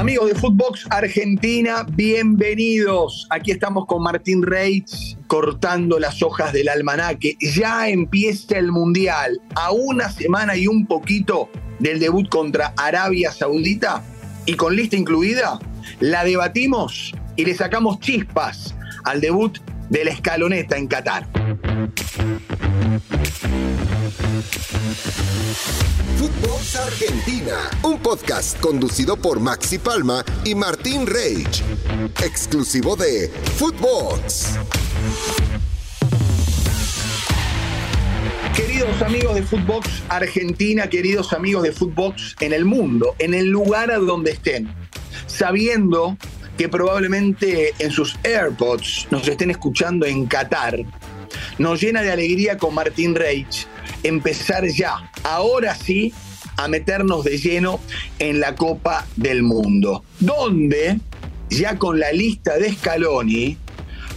Amigos de Footbox Argentina, bienvenidos. Aquí estamos con Martín Reitz cortando las hojas del almanaque. Ya empieza el Mundial. A una semana y un poquito del debut contra Arabia Saudita y con lista incluida, la debatimos y le sacamos chispas al debut de la escaloneta en Qatar. Footbox Argentina, un podcast conducido por Maxi Palma y Martín Reich, exclusivo de Footbox. Queridos amigos de Footbox Argentina, queridos amigos de Footbox en el mundo, en el lugar a donde estén, sabiendo que probablemente en sus AirPods nos estén escuchando en Qatar, nos llena de alegría con Martín Reich empezar ya, ahora sí, a meternos de lleno en la Copa del Mundo, donde ya con la lista de Scaloni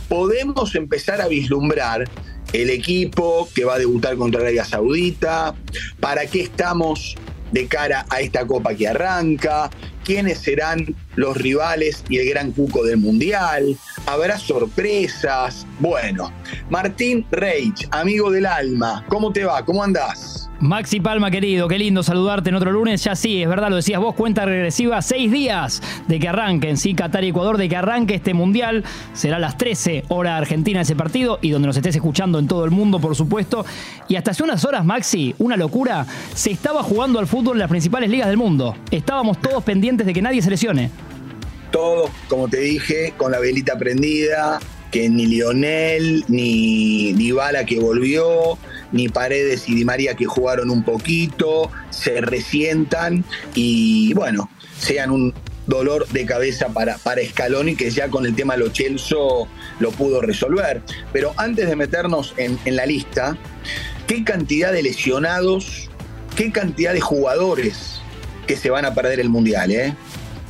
podemos empezar a vislumbrar el equipo que va a debutar contra Arabia Saudita, para qué estamos de cara a esta copa que arranca, quiénes serán los rivales y el gran cuco del Mundial, habrá sorpresas. Bueno, Martín Reich, amigo del alma, ¿cómo te va? ¿Cómo andás? Maxi Palma, querido, qué lindo saludarte en otro lunes. Ya sí, es verdad, lo decías vos, cuenta regresiva, seis días de que arranquen, sí, Qatar y Ecuador, de que arranque este mundial. Será a las 13 hora Argentina ese partido y donde nos estés escuchando en todo el mundo, por supuesto. Y hasta hace unas horas, Maxi, una locura, se estaba jugando al fútbol en las principales ligas del mundo. Estábamos todos pendientes de que nadie se lesione. Todos, como te dije, con la velita prendida, que ni Lionel, ni Dybala que volvió, ni Paredes y Di María que jugaron un poquito, se resientan y bueno, sean un dolor de cabeza para, para Scaloni, que ya con el tema Lo Chelso lo pudo resolver. Pero antes de meternos en, en la lista, ¿qué cantidad de lesionados, qué cantidad de jugadores que se van a perder el Mundial? Eh?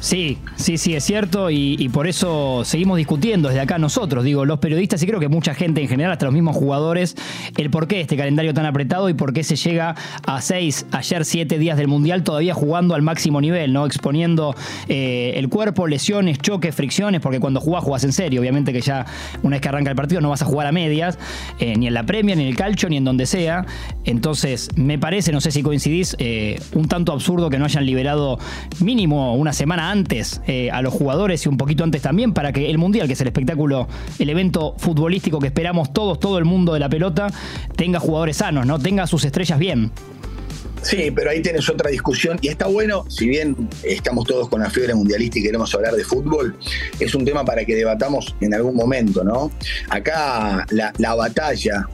Sí, sí, sí, es cierto y, por eso seguimos discutiendo desde acá nosotros, digo, los periodistas y creo que mucha gente en general, hasta los mismos jugadores, el por qué este calendario tan apretado y por qué se llega a seis, ayer siete días del Mundial todavía jugando al máximo nivel, ¿no? Exponiendo eh, el cuerpo, lesiones, choques, fricciones, porque cuando jugás, jugás en serio, obviamente que ya una vez que arranca el partido no vas a jugar a medias, eh, ni en la premia, ni en el calcio, ni en donde sea. Entonces, me parece, no sé si coincidís, eh, un tanto absurdo que no hayan liberado mínimo una semana antes eh, a los jugadores y un poquito antes también para que el Mundial, que es el espectáculo, el evento futbolístico que esperamos todos, todo el mundo de la pelota, tenga jugadores sanos, ¿no? Tenga sus estrellas bien. Sí, pero ahí tienes otra discusión y está bueno, si bien estamos todos con la fiebre mundialista y queremos hablar de fútbol, es un tema para que debatamos en algún momento, ¿no? Acá la, la batalla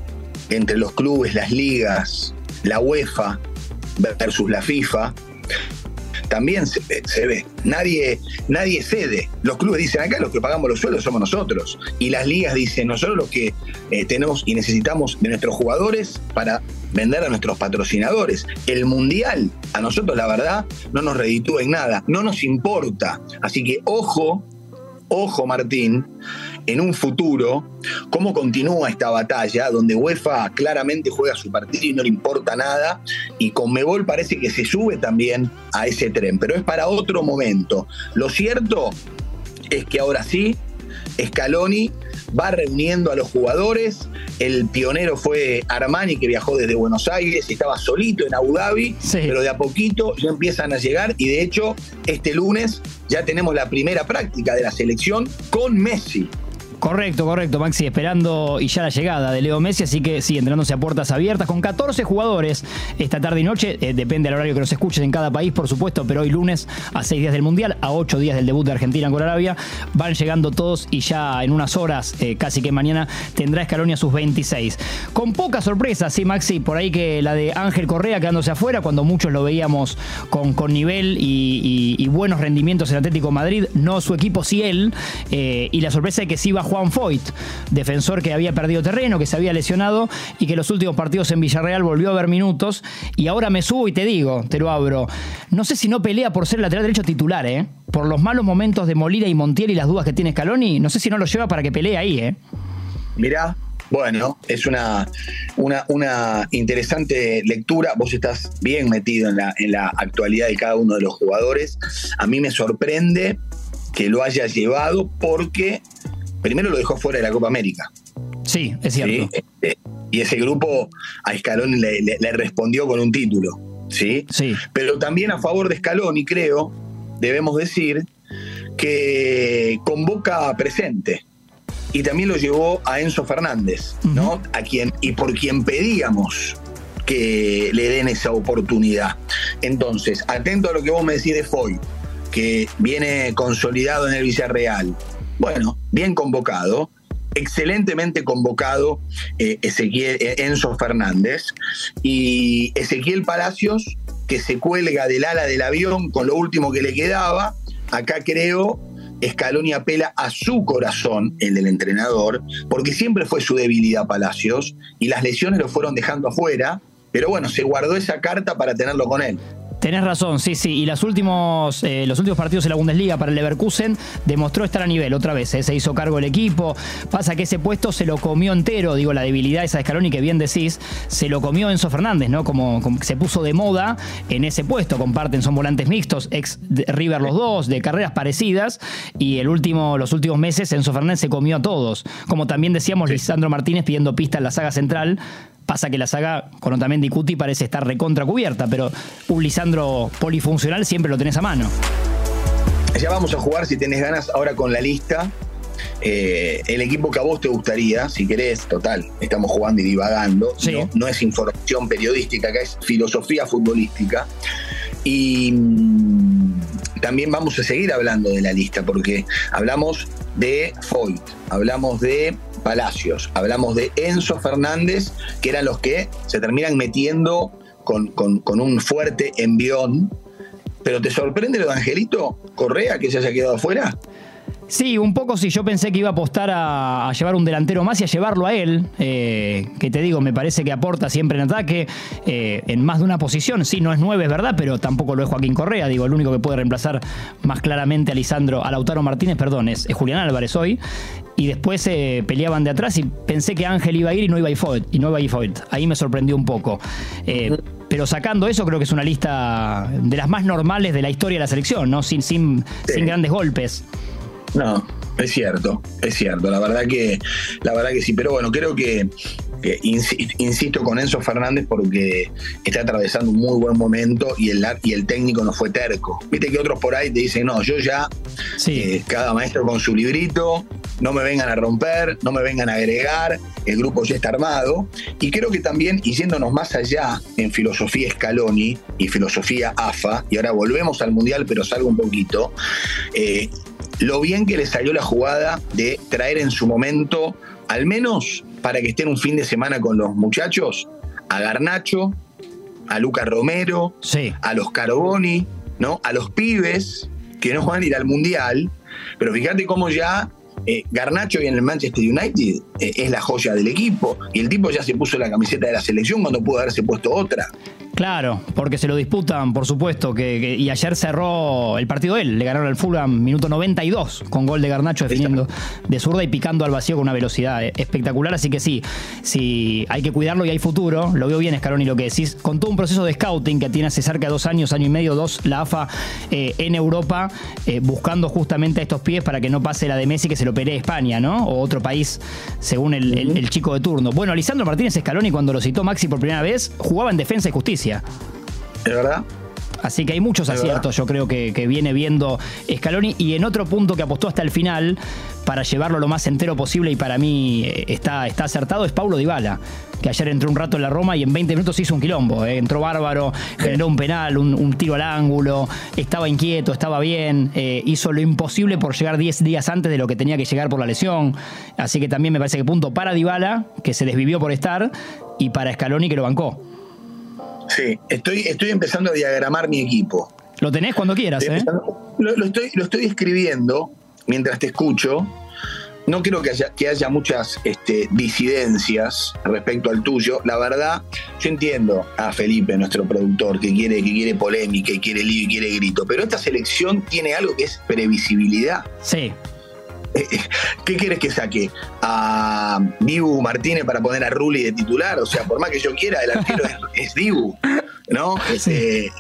entre los clubes, las ligas, la UEFA versus la FIFA, también se, ve. Nadie, nadie cede. Los clubes dicen acá los que pagamos los sueldos somos nosotros. Y las ligas dicen nosotros los que eh, tenemos y necesitamos de nuestros jugadores para vender a nuestros patrocinadores. El mundial, a nosotros la verdad, no nos reditúa en nada, no nos importa. Así que ojo, ojo Martín, en un futuro cómo continúa esta batalla donde UEFA claramente juega su partido y no le importa nada y Conmebol parece que se sube también a ese tren, pero es para otro momento. Lo cierto es que ahora sí, Scaloni va reuniendo a los jugadores. El pionero fue Armani, que viajó desde Buenos Aires, estaba solito en Abu Dhabi, pero de a poquito ya empiezan a llegar y de hecho este lunes ya tenemos la primera práctica de la selección con Messi. Correcto, correcto, Maxi, esperando y ya la llegada de Leo Messi, así que sí, entrenándose a puertas abiertas con 14 jugadores esta tarde y noche, eh, depende del horario que nos escuches en cada país, por supuesto, pero hoy lunes a 6 días del Mundial, a 8 días del debut de Argentina con Arabia, van llegando todos y ya en unas horas, eh, casi que mañana, tendrá Escalonia sus 26. Con pocas sorpresas, sí, Maxi, por ahí que la de Ángel Correa quedándose afuera, cuando muchos lo veíamos con, con nivel y, buenos rendimientos en Atlético Madrid, no su equipo, sí él, eh, y la sorpresa de que sí va Juan Foyt, defensor que había perdido terreno, que se había lesionado y que los últimos partidos en Villarreal volvió a ver minutos. Y ahora me subo y te digo, te lo abro. No sé si no pelea por ser lateral derecho titular, ¿eh? Por los malos momentos de Molina y Montiel y las dudas que tiene Scaloni, no sé si no lo lleva para que pelee ahí, ¿eh? Mirá, Bueno, es una, una, interesante lectura. Vos estás bien metido en la, en la actualidad de cada uno de los jugadores. A mí me sorprende que lo haya llevado porque primero lo dejó fuera de la Copa América. Sí, es cierto. Este, y ese grupo a Scaloni le, respondió con un título. ¿sí? Sí. Pero también a favor de Scaloni, creo, debemos decir que convoca presente y también lo llevó a Enzo Fernández, ¿no? A quien, y por quien pedíamos que le den esa oportunidad. Entonces, atento a lo que vos me decís de Foy, que viene consolidado en el Villarreal. Bueno, bien convocado, excelentemente convocado eh, Ezequiel, eh, Enzo Fernández y Ezequiel Palacios, que se cuelga del ala del avión con lo último que le quedaba. Acá creo Scaloni apela a su corazón, el del entrenador, porque siempre fue su debilidad Palacios y las lesiones lo fueron dejando afuera, pero bueno, se guardó esa carta para tenerlo con él. Tenés razón, sí, sí. Y los últimos, eh, los últimos partidos en la Bundesliga para el Leverkusen demostró estar a nivel otra vez. Eh, se hizo cargo el equipo. Pasa que ese puesto se lo comió entero, digo, la debilidad esa de Scaloni que bien decís, se lo comió Enzo Fernández, ¿no? Como, se puso de moda en ese puesto. Comparten, son volantes mixtos, ex River los dos, de carreras parecidas. Y el último, los últimos meses Enzo Fernández se comió a todos. Como también decíamos, Lisandro Martínez pidiendo pista en la saga central Pasa que la saga con Otamendi Cuti parece estar recontra cubierta, pero un Lisandro polifuncional siempre lo tenés a mano. Ya vamos a jugar, si tenés ganas, ahora con la lista. Eh, el equipo que a vos te gustaría, si querés, total, estamos jugando y divagando. No, es información periodística, acá es filosofía futbolística. Y mm, también vamos a seguir hablando de la lista, porque hablamos de Foyt, hablamos de Palacios, hablamos de Enzo Fernández, que eran los que se terminan metiendo con, un fuerte envión. Pero ¿te sorprende lo de Angelito Correa que se haya quedado afuera? Sí, un poco sí. Yo pensé que iba a apostar a, llevar un delantero más y a llevarlo a él. Eh, que te digo, me parece que aporta siempre en ataque, eh, en más de una posición. Sí, no es nueve, es verdad, pero tampoco lo es Joaquín Correa. Digo, el único que puede reemplazar más claramente a Lisandro, a Lautaro Martínez, perdón, es, Julián Álvarez hoy. Y después se peleaban de atrás y pensé que Ángel iba a ir y no iba a ir Foyt. Y no iba a ir Foyt. Ahí me sorprendió un poco. Eh, pero sacando eso, creo que es una lista de las más normales de la historia de la selección, ¿no? Sin, sin, sin grandes golpes. No, es cierto, es cierto. La verdad que, la verdad que sí. Pero bueno, creo que, insisto con Enzo Fernández porque está atravesando un muy buen momento y el, y el técnico no fue terco. Viste que otros por ahí te dicen, no, yo ya, eh, cada maestro con su librito, no me vengan a romper, no me vengan a agregar, el grupo ya está armado. Y creo que también, y yéndonos más allá en filosofía Scaloni y filosofía AFA, y ahora volvemos al Mundial, pero salgo un poquito, eh, lo bien que le salió la jugada de traer en su momento, al menos para que estén un fin de semana con los muchachos, a Garnacho, a Luca Romero, a los Carboni, ¿no? A los pibes que no van a ir al Mundial, pero fíjate cómo ya eh, Garnacho y en el Manchester United eh, es la joya del equipo y el tipo ya se puso la camiseta de la selección cuando pudo haberse puesto otra. Claro, porque se lo disputan, por supuesto, que, y ayer cerró el partido él, le ganaron al Fulham minuto 92 con gol de Garnacho definiendo de zurda y picando al vacío con una velocidad eh, espectacular, así que sí, sí, hay que cuidarlo y hay futuro, lo veo bien Escaroni lo que decís, con todo un proceso de scouting que tiene hace cerca de dos años, año y medio, dos, la AFA eh, en Europa, eh, buscando justamente a estos pies para que no pase la de Messi que se lo pelee España, ¿no? O otro país, según el, el chico de turno. Bueno, Lisandro Martínez Scaloni cuando lo citó Maxi por primera vez, jugaba en defensa y justicia ¿Es verdad? Así que hay muchos aciertos, yo creo que, viene viendo Scaloni. Y en otro punto que apostó hasta el final, para llevarlo lo más entero posible y para mí eh, está, está acertado, es Paulo Dybala, que ayer entró un rato en la Roma y en 20 minutos hizo un quilombo. Eh. Entró bárbaro, generó un penal, un, tiro al ángulo, estaba inquieto, estaba bien, eh, hizo lo imposible por llegar 10 días antes de lo que tenía que llegar por la lesión. Así que también me parece que punto para Dybala, que se desvivió por estar, y para Scaloni, que lo bancó. Sí, estoy, estoy empezando a diagramar mi equipo. Lo tenés cuando quieras, ¿eh? Lo, estoy, lo estoy escribiendo mientras te escucho. No creo que haya, que haya muchas este, disidencias respecto al tuyo. La verdad, yo entiendo a Felipe, nuestro productor, que quiere, que quiere polémica, y quiere lío y quiere grito. Pero esta selección tiene algo que es previsibilidad. Sí. ¿qué quieres que saque? ¿A Dibu Martínez para poner a Rulli de titular? O sea, por más que yo quiera, el arquero es, Dibu, ¿no? Este,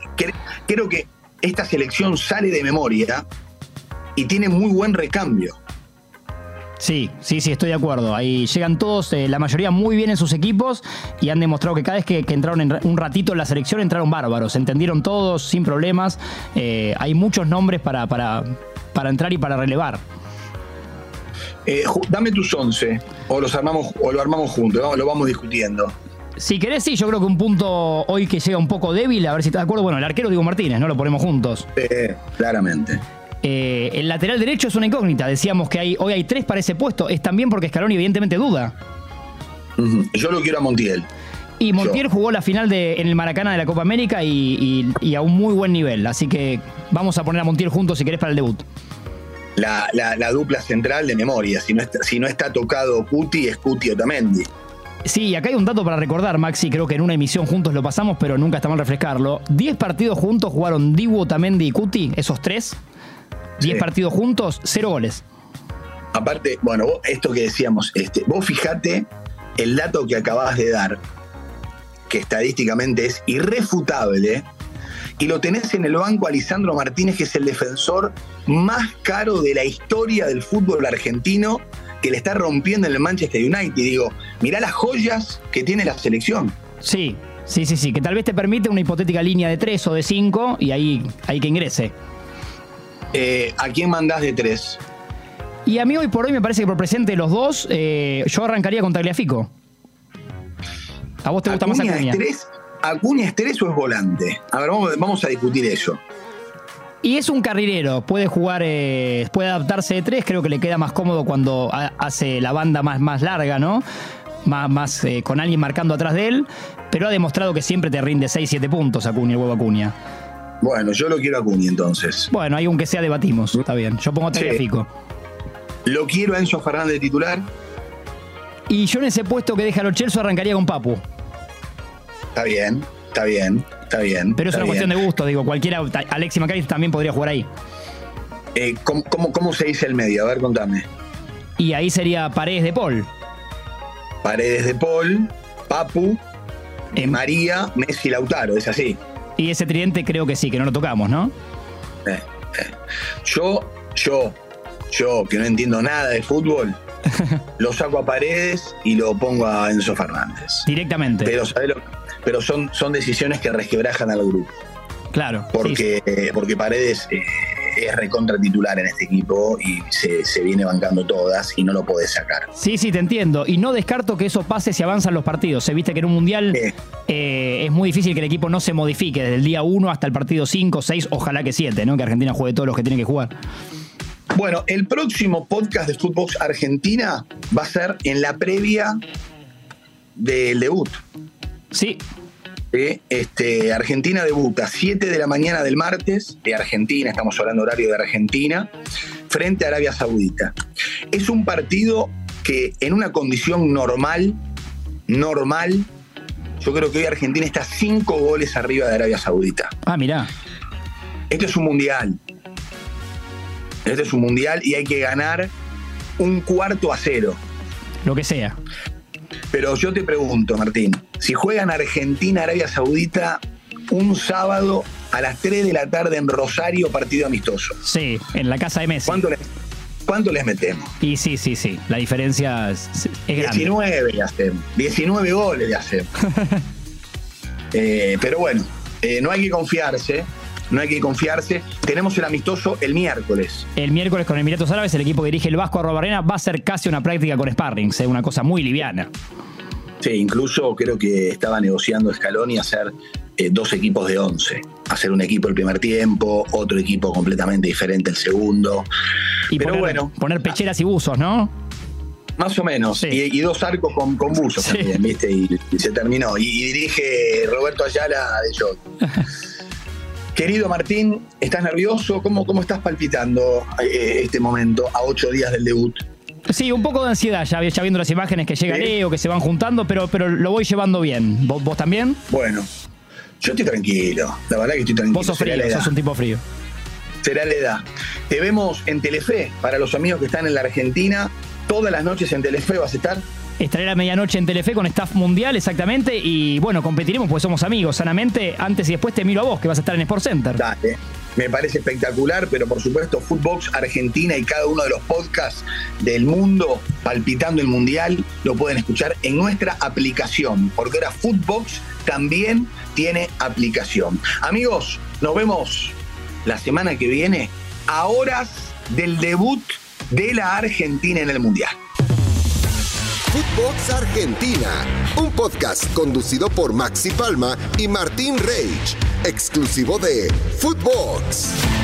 creo que esta selección sale de memoria y tiene muy buen recambio. Sí, sí, sí, estoy de acuerdo. Ahí llegan todos, eh, la mayoría muy bien en sus equipos y han demostrado que cada vez que, entraron en, un ratito en la selección entraron bárbaros, entendieron todos sin problemas. Eh, hay muchos nombres para, para, para entrar y para relevar. Eh, dame tus 11 o los armamos o lo armamos juntos, lo vamos discutiendo. Si querés, sí, yo creo que un punto hoy que llega un poco débil, a ver si estás de acuerdo. Bueno, el arquero Diego Martínez, ¿no? Lo ponemos juntos. Sí, claramente. Eh, el lateral derecho es una incógnita. Decíamos que hay, hoy hay tres para ese puesto. Es también porque Scaloni evidentemente duda. Yo lo quiero a Montiel. Y Montiel jugó la final de, en el Maracana de la Copa América y, a un muy buen nivel. Así que vamos a poner a Montiel juntos si querés para el debut. La, dupla central de memoria. Si no, está, si no está tocado Cuti, es Cuti Otamendi. Sí, acá hay un dato para recordar, Maxi. Creo que en una emisión juntos lo pasamos, pero nunca está mal refrescarlo. Diez partidos juntos jugaron Dibu, Otamendi y Cuti, esos tres. 10 partidos juntos, cero goles. Aparte, bueno, esto que decíamos, este, vos fijate el dato que acabas de dar, que estadísticamente es irrefutable, y lo tenés en el banco a Lisandro Martínez, que es el defensor más caro de la historia del fútbol argentino, que le está rompiendo en el Manchester United. Digo, mirá las joyas que tiene la selección. Sí, sí, sí, sí, que tal vez te permite una hipotética línea de 3 o de 5 y ahí, ahí que ingrese. Eh, ¿A quién mandás de tres? Y a mí hoy por hoy me parece que por presente los dos, eh, yo arrancaría con Tagliafico. ¿A vos te gusta más Acuña? Es ¿Acuña es tres o es volante? A ver, vamos, a discutir eso. Y es un carrilero, puede jugar, eh, puede adaptarse de tres, creo que le queda más cómodo cuando hace la banda más, más larga, ¿no? Más, más con alguien marcando atrás de él, pero ha demostrado que siempre te rinde 6-7 puntos Acuña, el huevo Acuña. Bueno, yo lo quiero a Cuni entonces. Bueno, hay un que sea debatimos, está bien. Yo pongo Tagliafico. Lo quiero a Enzo Fernández de titular. Y yo en ese puesto que deja los Chelsea arrancaría con Papu. Está bien, está bien, está bien. Pero es una cuestión de gusto, digo, cualquiera, Alexi Macari también podría jugar ahí. Eh, ¿cómo, se dice el medio? A ver, contame. Y ahí sería Paredes de Paul. Paredes de Paul, Papu, em. María, Messi, Lautaro, es así. Y ese tridente creo que sí, que no lo tocamos, ¿no? Eh, eh. Yo, yo, yo, que no entiendo nada de fútbol, lo saco a Paredes y lo pongo a Enzo Fernández. Directamente. Pero, pero son, son decisiones que resquebrajan al grupo. Claro. Porque, porque Paredes eh, es recontra titular en este equipo y se, viene bancando todas y no lo podés sacar. Sí, sí, te entiendo. Y no descarto que eso pase si avanzan los partidos. Se viste que en un mundial eh, es muy difícil que el equipo no se modifique desde el día 1 hasta el partido 5, 6, ojalá que 7, ¿no? Que Argentina juegue todos los que tiene que jugar. Bueno, el próximo podcast de Fútbol Argentina va a ser en la previa del debut. Sí, este, Argentina debuta 7 de la mañana del martes, de Argentina, estamos hablando horario de Argentina, frente a Arabia Saudita. Es un partido que en una condición normal, normal, yo creo que hoy Argentina está 5 goles arriba de Arabia Saudita. Ah, mirá. Este es un mundial. Este es un mundial y hay que ganar un cuarto a cero. Lo que sea. Pero yo te pregunto, Martín, si juegan Argentina, Arabia Saudita un sábado a las 3 de la tarde en Rosario, partido amistoso. Sí, en la casa de Messi. ¿Cuánto les, metemos? Y sí, sí, sí. La diferencia es, grande. 19 le hacemos. 19 goles le hacemos. Eh, pero bueno, eh, no hay que confiarse. No hay que confiarse. Tenemos el amistoso el miércoles. El miércoles con Emiratos Árabes, el equipo que dirige el Vasco Arrobarena va a ser casi una práctica con Sparrings, una cosa muy liviana. Sí, incluso creo que estaba negociando Scaloni hacer eh, dos equipos de 11. Hacer un equipo el primer tiempo, otro equipo completamente diferente el segundo. Y Pero poner, bueno. Poner pecheras y buzos, ¿no? Más o menos. Y, dos arcos con, buzos también, ¿viste? Y, se terminó. Y, dirige Roberto Ayala de Jot. Querido Martín, ¿estás nervioso? ¿Cómo, cómo estás palpitando eh, este momento a ocho días del debut? Sí, un poco de ansiedad, ya, viendo las imágenes que llega Leo, que se van juntando, pero, pero lo voy llevando bien. ¿Vos, también? Bueno, yo estoy tranquilo. La verdad que estoy tranquilo. Vos sos frío, sos un tipo frío. Será la edad. Te vemos en Telefe, para los amigos que están en la Argentina, todas las noches en Telefe vas a estar. Estaré a medianoche en Telefe con staff mundial, exactamente. Y bueno, competiremos porque somos amigos, sanamente. Antes y después te miro a vos, que vas a estar en Sport Center. Dale. Me parece espectacular, pero por supuesto, Footbox Argentina y cada uno de los podcasts del mundo palpitando el mundial lo pueden escuchar en nuestra aplicación, porque ahora Footbox también tiene aplicación. Amigos, nos vemos la semana que viene a horas del debut de la Argentina en el mundial. Footbox Argentina, un podcast conducido por Maxi Palma y Martín Reich, exclusivo de Footbox.